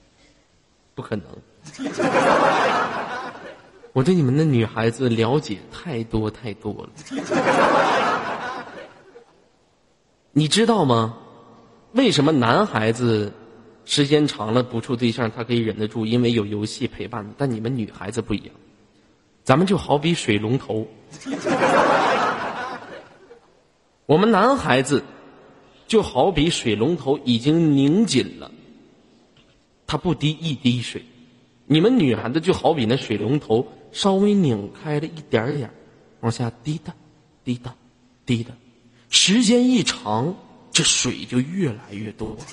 不可能。我对你们的女孩子了解太多太多了，你知道吗？为什么男孩子时间长了不处对象，他可以忍得住？因为有游戏陪伴。但你们女孩子不一样，咱们就好比水龙头，我们男孩子就好比水龙头已经拧紧了，它不滴一滴水。你们女孩子就好比那水龙头稍微拧开了一点点儿，往下滴答，滴答，滴答，时间一长，这水就越来越多。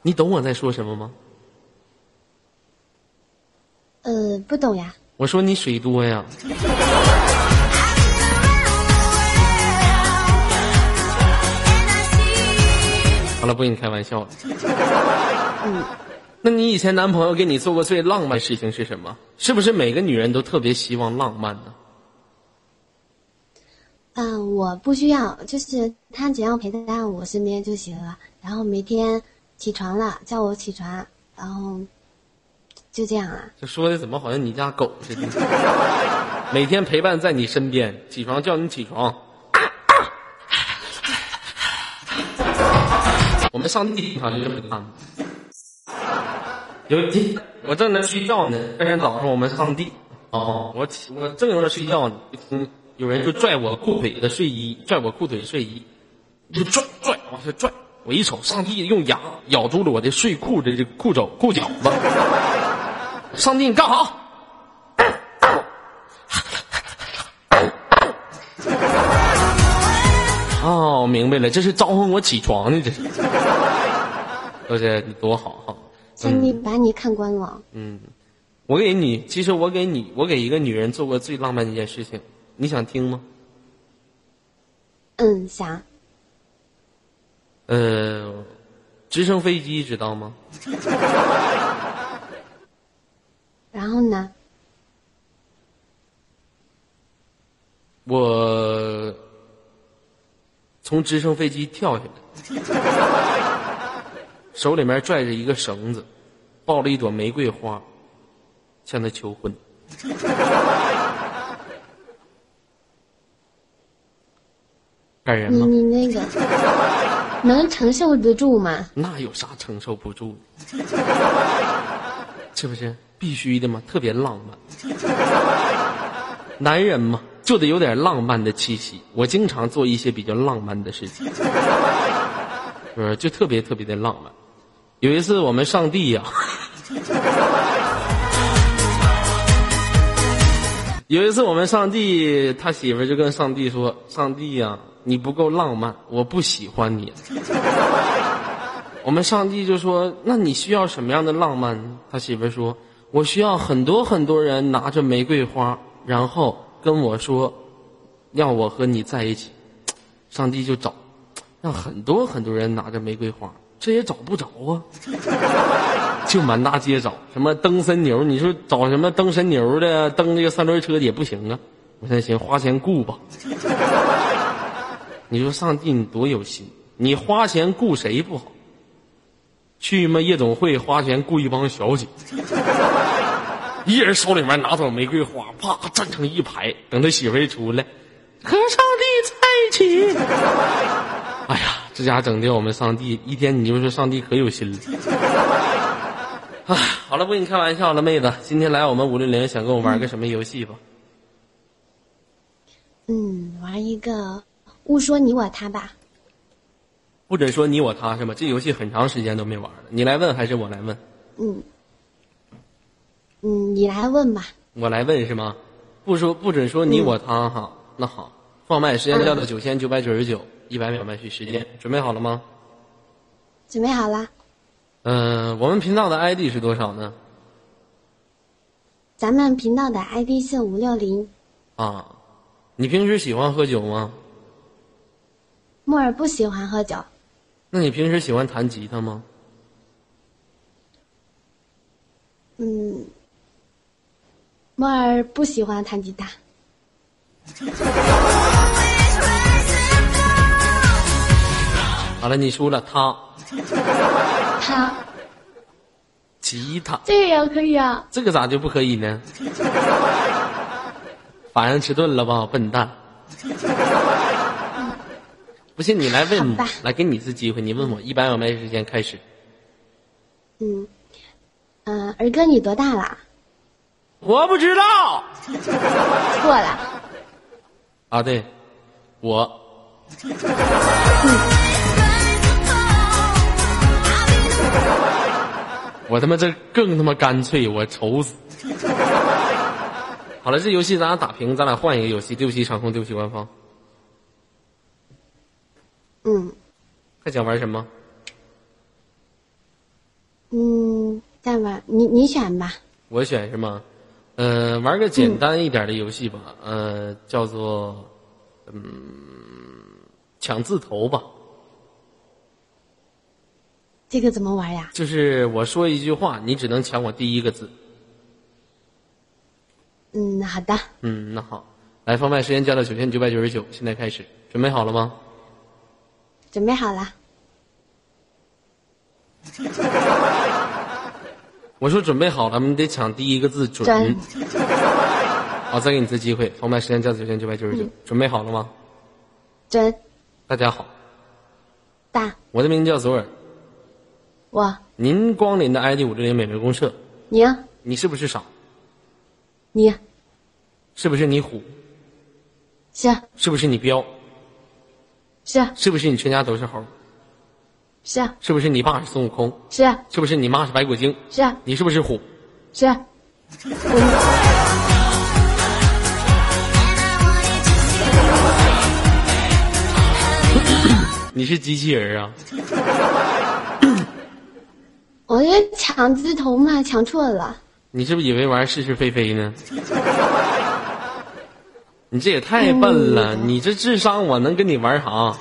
你懂我在说什么吗？呃，不懂呀。我说你水多呀。了，不跟你开玩笑了。嗯，那你以前男朋友给你做过最浪漫的事情是什么？是不是每个女人都特别希望浪漫呢？嗯、我不需要，就是他只要陪在我身边就行了。然后每天起床了叫我起床，然后就这样啊。这说的怎么好像你家狗似的？每天陪伴在你身边，起床叫你起床。我们上帝好像就这么干。有一天我正在睡觉呢，第二天早上我们上帝哦，我起我正在睡觉呢，就听有人就拽我裤腿的睡衣，拽我裤腿睡衣，就拽拽往下拽。我一瞅，上帝用牙咬住了我的睡裤的这裤肘裤脚子。上帝，你干啥？明白了，这是招呼我起床呢，这是。多谢你多好哈。上帝把你看官网。嗯，我给你，其实我给你，我给一个女人做过最浪漫的一件事情，你想听吗？嗯，想。呃，直升飞机知道吗？然后呢？我从直升飞机跳下来，手里面拽着一个绳子，抱了一朵玫瑰花，向她求婚。感人吗？你那个能承受得住吗？那有啥承受不住的？是不是必须的吗？特别浪漫。男人嘛，就得有点浪漫的气息。我经常做一些比较浪漫的事情，是 不是？就特别特别的浪漫。有一次我们上帝呀、有一次我们上帝他媳妇就跟上帝说：“上帝呀、你不够浪漫，我不喜欢你。”我们上帝就说：“那你需要什么样的浪漫？”他媳妇说：“我需要很多很多人拿着玫瑰花，然后跟我说，要我和你在一起。”上帝就找，让很多很多人拿着玫瑰花，这也找不着啊，就满大街找，什么蹬神牛，你说找什么蹬神牛的，蹬这个三轮车也不行啊。我现在寻思花钱雇吧。你说上帝你多有心，你花钱雇谁不好？去嘛夜总会花钱雇一帮小姐，一人手里面拿朵玫瑰花，啪站成一排，等他媳妇一出来，和上帝在一起。哎呀，这家整的我们上帝一天，你就说上帝可有心了。哎，好了，不跟你开玩笑了，妹子，今天来我们五六零，想跟我玩个什么游戏吧？嗯，玩一个勿说你我他吧。不准说你我他是吗？这游戏很长时间都没玩了，你来问还是我来问？嗯，嗯，你来问吧。我来问是吗？不说不准说你我他哈。那好，放麦时间调到九千九百九十九，一百秒麦序时间，准备好了吗？准备好了，嗯、我们频道的 ID 是多少呢？咱们频道的 ID 是五六零。啊，你平时喜欢喝酒吗？木耳不喜欢喝酒，那你平时喜欢弹吉他吗？嗯，木耳不喜欢弹吉他。好了，你输了，他他吉他这个也可以啊。这个咋就不可以呢？反应迟钝了吧，笨蛋！不信你来问来给你一次机会，你问我一般我没时间开始。嗯，嗯、儿哥你多大了？我不知道错了，啊，对，我我他妈这更他妈干脆，我愁死。好了，这游戏咱俩打平，咱俩换一个游戏。对不起场控，对不起官方。嗯还想玩什么？嗯，再玩你你选吧。我选是吗？呃，玩个简单一点的游戏吧，呃，叫做嗯抢字头吧。这个怎么玩呀？就是我说一句话，你只能抢我第一个字。嗯，好的，嗯，那好，来，放麦时间加到九千九百九十九，现在开始，准备好了吗？准备好了。我说准备好了，我们得抢第一个字准。准 好，再给你一次机会，放麦时间加到九千九百九十九，准备好了吗？准大家好，大我的名字叫左耳，我您光临的 ID 五六零美味公社，你你是不是傻？你是不是你虎？是是不是你彪？是是不是你全家都是猴？是是不是你爸是孙悟空？是是不是你妈是白骨精？是你是不是虎？是，你是机器人啊？我这抢字头嘛，抢错了。你是不是以为玩是是非非呢？你这也太笨了！你这智商我能跟你玩啥？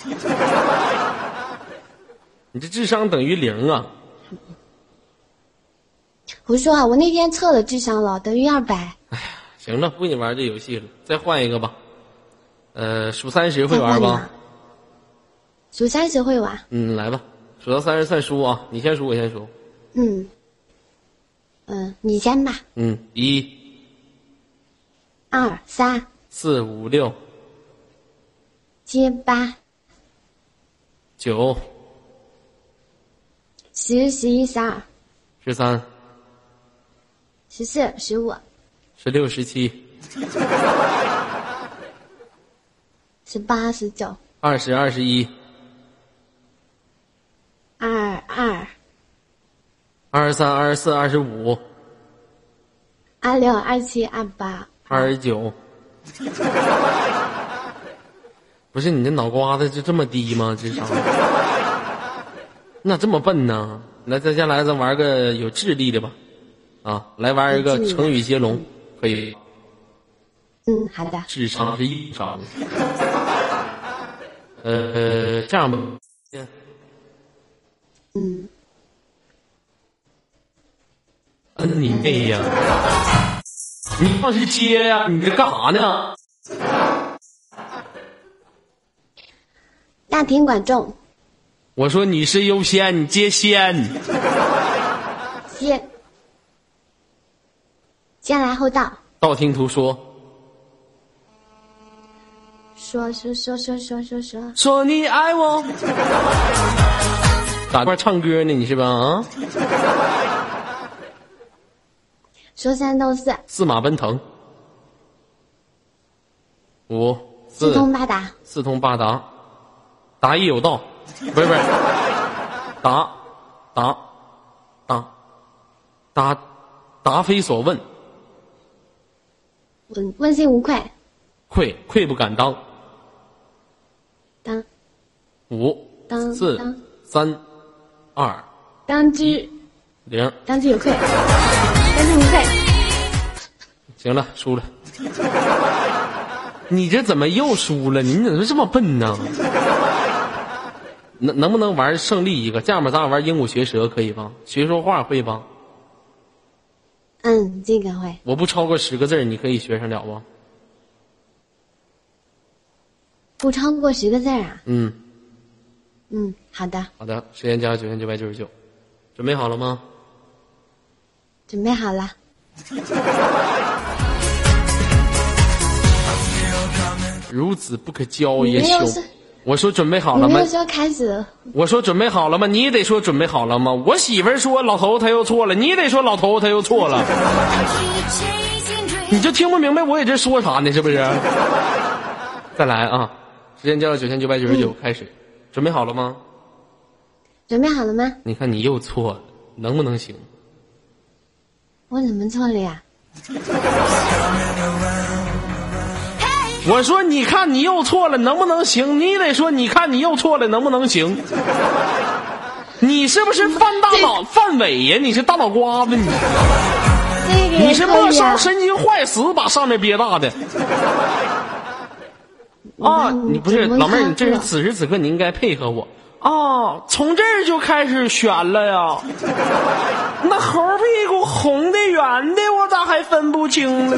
你这智商等于零啊！胡说啊！我那天测了智商了，等于二百。哎呀行了，不跟你玩这游戏了，再换一个吧。呃，数三十会玩吧？数三十会玩。嗯，来吧，数到三十算输啊！你先数，我先数。嗯嗯，你先吧。嗯，一、二三四、五、六、七八九、十十一十二。十三、十四十五。十六、十七、十八十九。二十、二十一、二二。二十三、二十四、二十五、二六二七二八。二十九。不是你这脑瓜子就这么低吗？智商？那这么笨呢？来，咱先来，咱玩个有智力的吧。啊，来玩一个成语接龙，可以。嗯，好的。智商是硬伤。呃，这样吧，嗯，嗯，你妹呀！你放是接呀？你这干啥呢？大庭广众，我说女士优先，你接先。先先来后到，道听途说，说说说说说说。说，说你爱我。打块唱歌呢？你是吧？啊，说三道四，四马奔腾，五四。四通八达，四通八达，答疑有道，不是不是，答答答答答非所问，问问心无愧，愧愧不敢当。当五当四当三二当之零，当之有愧，当之无愧。行了，输了。你这怎么又输了？你怎么这么笨呢？能能不能玩胜利一个？这样吧，咱俩玩鹦鹉学舌可以吧？学说话会吧？嗯，这个会，我不超过十个字，你可以学上了不？不超过十个字啊。嗯，嗯，好的，好的，时间加九千九百九十九，准备好了吗？准备好了。孺子不可教也羞没有说。我说准备好了吗你没有？说开始，我说准备好了吗？你也得说准备好了吗？我媳妇儿说老头他又错了，你也得说老头他又错了。你就听不明白我也这说啥呢？是不是？再来啊！时间加到九千九百九十九，开始，准备好了吗？准备好了吗？你看你又错了，能不能行？我怎么错了呀？我说你看你又错了，能不能行？你得说你看你又错了，能不能行？你是不是犯大脑犯伪呀？你是大脑瓜子你？这个也你是末梢。神经坏死，把上面憋大的啊！嗯你不是老妹儿，你这是此时此刻你应该配合我啊！从这儿就开始悬了呀，那猴屁股红的圆的，我咋还分不清了？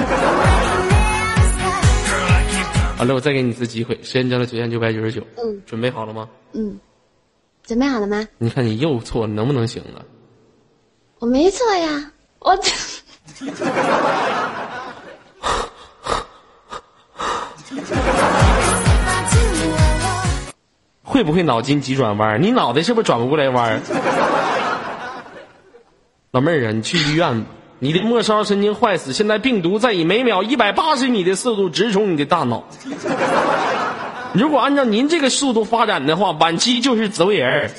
完了，我再给你一次机会，时间交到九千九百九十九，嗯准备好了吗？嗯，准备好了吗？你看你又错，能不能行了？我没错呀，我 会不会脑筋急转弯？你脑袋是不是转不过来弯儿？老妹儿啊，你去医院吧。你的末梢神经坏死，现在病毒在以每秒一百八十米的速度直冲你的大脑。如果按照您这个速度发展的话，晚期就是植物人儿。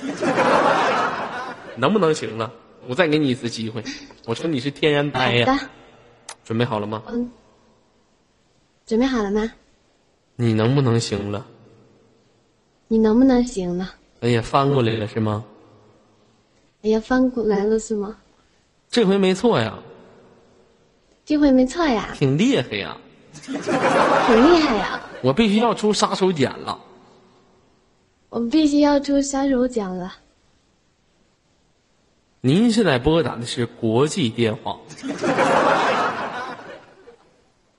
能不能行了？我再给你一次机会。我说你是天然呆呀、准备好了吗？嗯，准备好了吗？你能不能行了？你能不能行了？哎呀，翻过来了是吗？哎呀，翻过来了是吗？这回没错呀，这回没错呀，挺厉害呀。挺厉害呀！我必须要出杀手锏了。我必须要出杀手锏了。您现在拨打的是国际电话，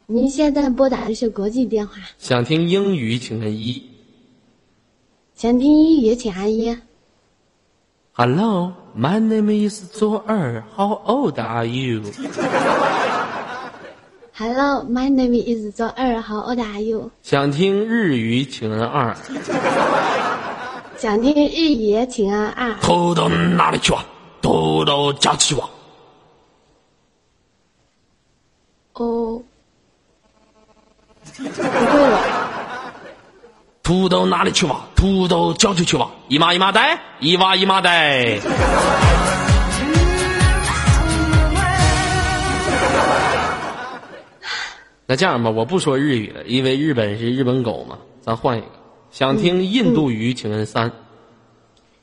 您现在拨打的是国际电话，想听英语请按一。想听英语请按一。Hello, my name is 左二。How old are you? Hello, my name is 周二号，How old are you？想听日语请按二。想听日语请按二。偷到哪里去啊？偷到家去吧。哦，不会了，土豆哪里去吧？土豆郊区去吧。姨妈姨妈呆，姨娃姨妈呆。那这样吧，我不说日语了，因为日本是日本狗嘛，咱换一个。想听印度语，请按三。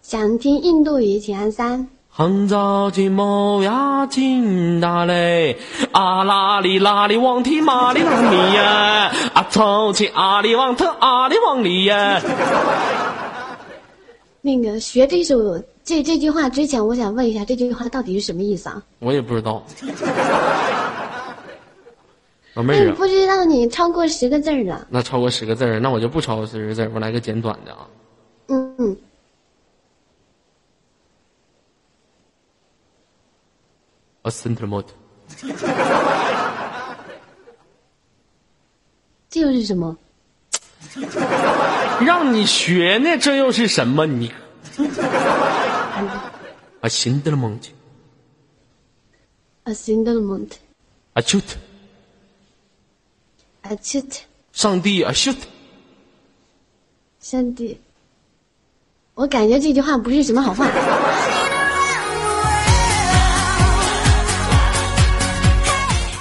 想听印度语，请按三。杭州金毛呀，金大嘞，啊啦哩啦哩往提马里啷里呀，啊从前阿里往特阿里往里呀。那个学这首这这句话之前，我想问一下，这句话到底是什么意思啊？我也不知道。老妹儿啊，不知道你超过十个字儿了。那超过十个字儿，那我就不超过十个字儿，我来个简短的啊。嗯嗯，啊 c e n t r mode，这又是什么？让你学呢，这又是什么？你 啊，新的梦境 A single 啊，shoot，a chit 上帝啊，shoot，上帝。我感觉这句话不是什么好话。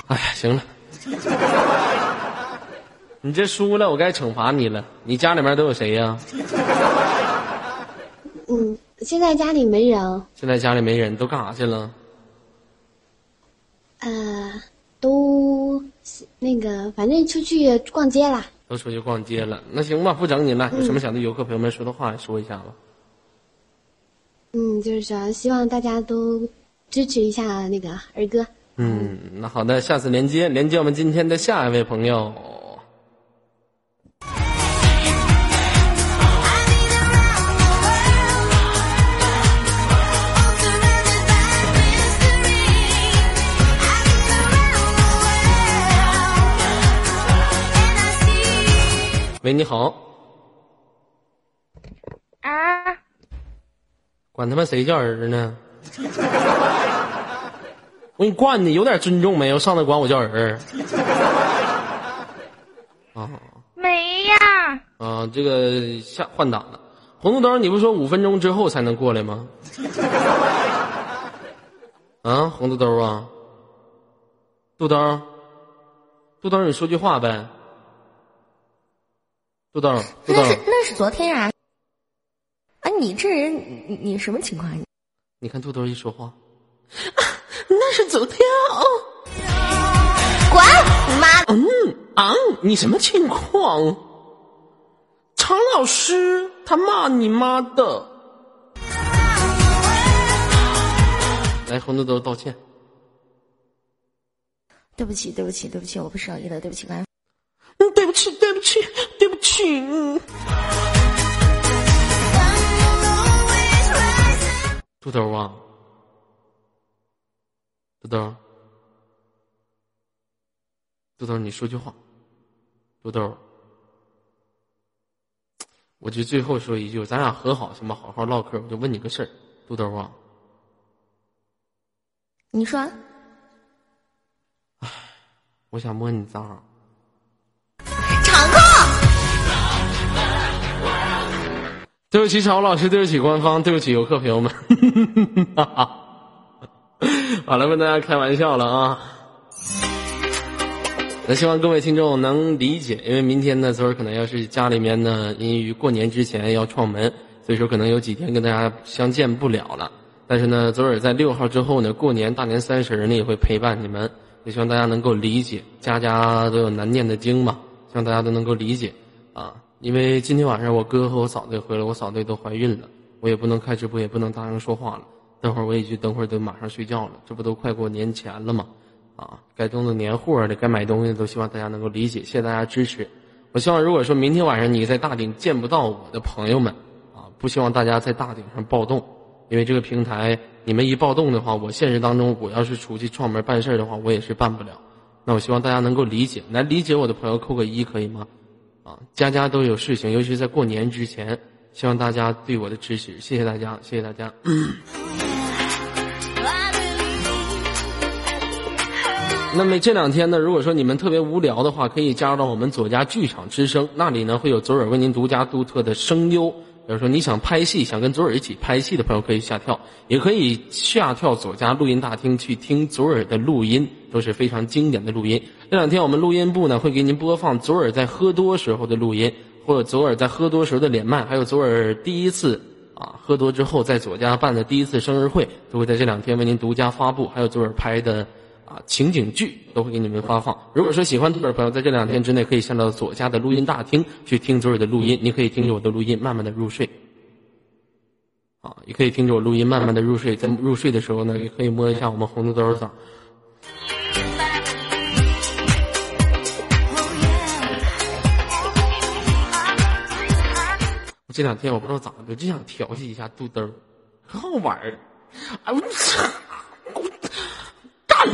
哎呀，行了，你这输了，我该惩罚你了。你家里面都有谁呀、嗯，现在家里没人，现在家里没人，都干啥去了？呃，都那个，反正出去逛街啦。都出去逛街了。那行吧，不整你了。有什么想对游客朋友们说的话，说一下吧。嗯，就是说，希望大家都支持一下那个儿歌。嗯，那好的，下次连接，连接我们今天的下一位朋友。喂，你好，啊，管他妈谁叫儿子呢？我给你惯的，有点尊重没有？上来管我叫儿。啊没呀，啊，这个下换挡了。红豆豆，你不说五分钟之后才能过来吗？啊，红豆豆啊，肚兜，肚兜，你说句话呗。豆豆，豆豆那，是那是昨天呀、啊。你这人，你你什么情况？你看豆豆一说话，啊，那是昨天哦。滚！你妈！嗯啊，你什么情况？常老师他骂你妈的。来，红豆豆道歉。对不起，对不起，对不起，我不是有意的，对不起，关。嗯，对不起，对不起，对不起。嗯豆豆啊，豆豆，豆豆，你说句话。豆豆，我就最后说一句，咱俩和好行吗？好好唠嗑。我就问你个事儿，豆豆啊，你说，我想摸你脏。对不起，曹老师，对不起官方，对不起游客朋友们。好了，跟大家开玩笑了啊。那希望各位听众能理解，因为明天呢，昨儿可能要是家里面呢，因于过年之前要串门，所以说可能有几天跟大家相见不了了。但是呢，昨儿在六号之后呢，过年大年三十呢也会陪伴你们，也希望大家能够理解，家家都有难念的经嘛，希望大家都能够理解啊。因为今天晚上我哥和我嫂子也回来，我嫂子也都怀孕了，我也不能开直播，也不能大声说话了。等会儿我也就等会儿得马上睡觉了，这不都快过年前了吗？啊，该动的年货的，该买东西的，都希望大家能够理解，谢谢大家支持。我希望如果说明天晚上你在大顶见不到我的朋友们，啊，不希望大家在大顶上暴动，因为这个平台你们一暴动的话，我现实当中我要是出去串门办事的话，我也是办不了。那我希望大家能够理解，来理解我的朋友扣个一可以吗？啊，家家都有事情，尤其是在过年之前，希望大家对我的支持，谢谢大家，谢谢大家。那么这两天呢，如果说你们特别无聊的话，可以加入到我们左家剧场之声，那里呢会有左耳为您独家独特的声优。比如说你想拍戏，想跟左耳一起拍戏的朋友可以下跳，也可以下跳左家录音大厅去听左耳的录音，都是非常经典的录音。这两天我们录音部呢会给您播放左耳在喝多时候的录音，或者左耳在喝多时候的连麦，还有左耳第一次啊，喝多之后在左家办的第一次生日会，都会在这两天为您独家发布，还有左耳拍的啊情景剧都会给你们发放。如果说喜欢左耳的朋友，在这两天之内可以下到左家的录音大厅去听左耳的录音，你可以听着我的录音慢慢的入睡。啊，也可以听着我录音慢慢的入睡，在入睡的时候呢，也可以摸一下我们红豆豆嗓。这两天我不知道咋的，就想调戏一下肚兜儿，很好玩儿。哎我操！我干.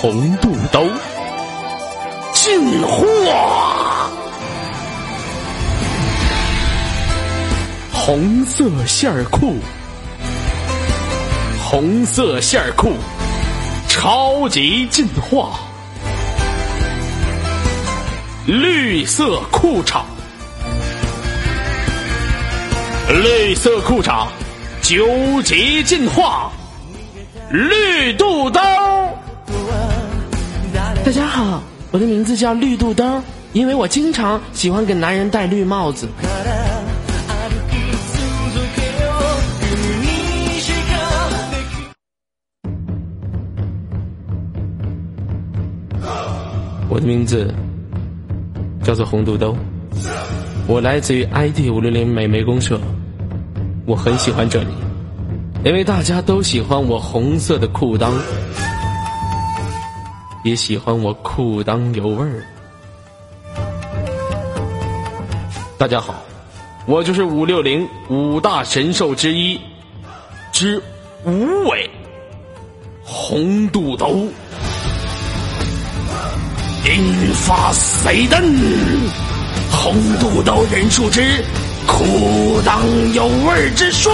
红肚兜进化，红色线儿裤，红色线儿裤，超级进化，绿色裤衩，绿色裤衩，九级进化，绿肚兜。大家好，我的名字叫绿肚兜，因为我经常喜欢给男人戴绿帽子。我的名字叫做红肚兜，我来自于 ID 五六零美眉公社，我很喜欢这里，因为大家都喜欢我红色的裤裆。也喜欢我裤裆有味儿。大家好，我就是五六零五大神兽之一之无尾红肚兜，引发谁灯？红肚兜人数之裤裆有味儿之数。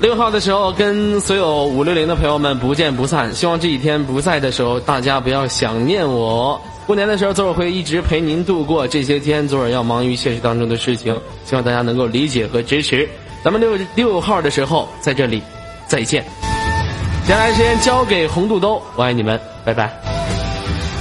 六号的时候，跟所有五六零的朋友们不见不散。希望这几天不在的时候，大家不要想念我。过年的时候，左耳会一直陪您度过这些天。左耳要忙于现实当中的事情，希望大家能够理解和支持。咱们六六号的时候在这里再见。接下来时间交给红肚兜，我爱你们，拜拜。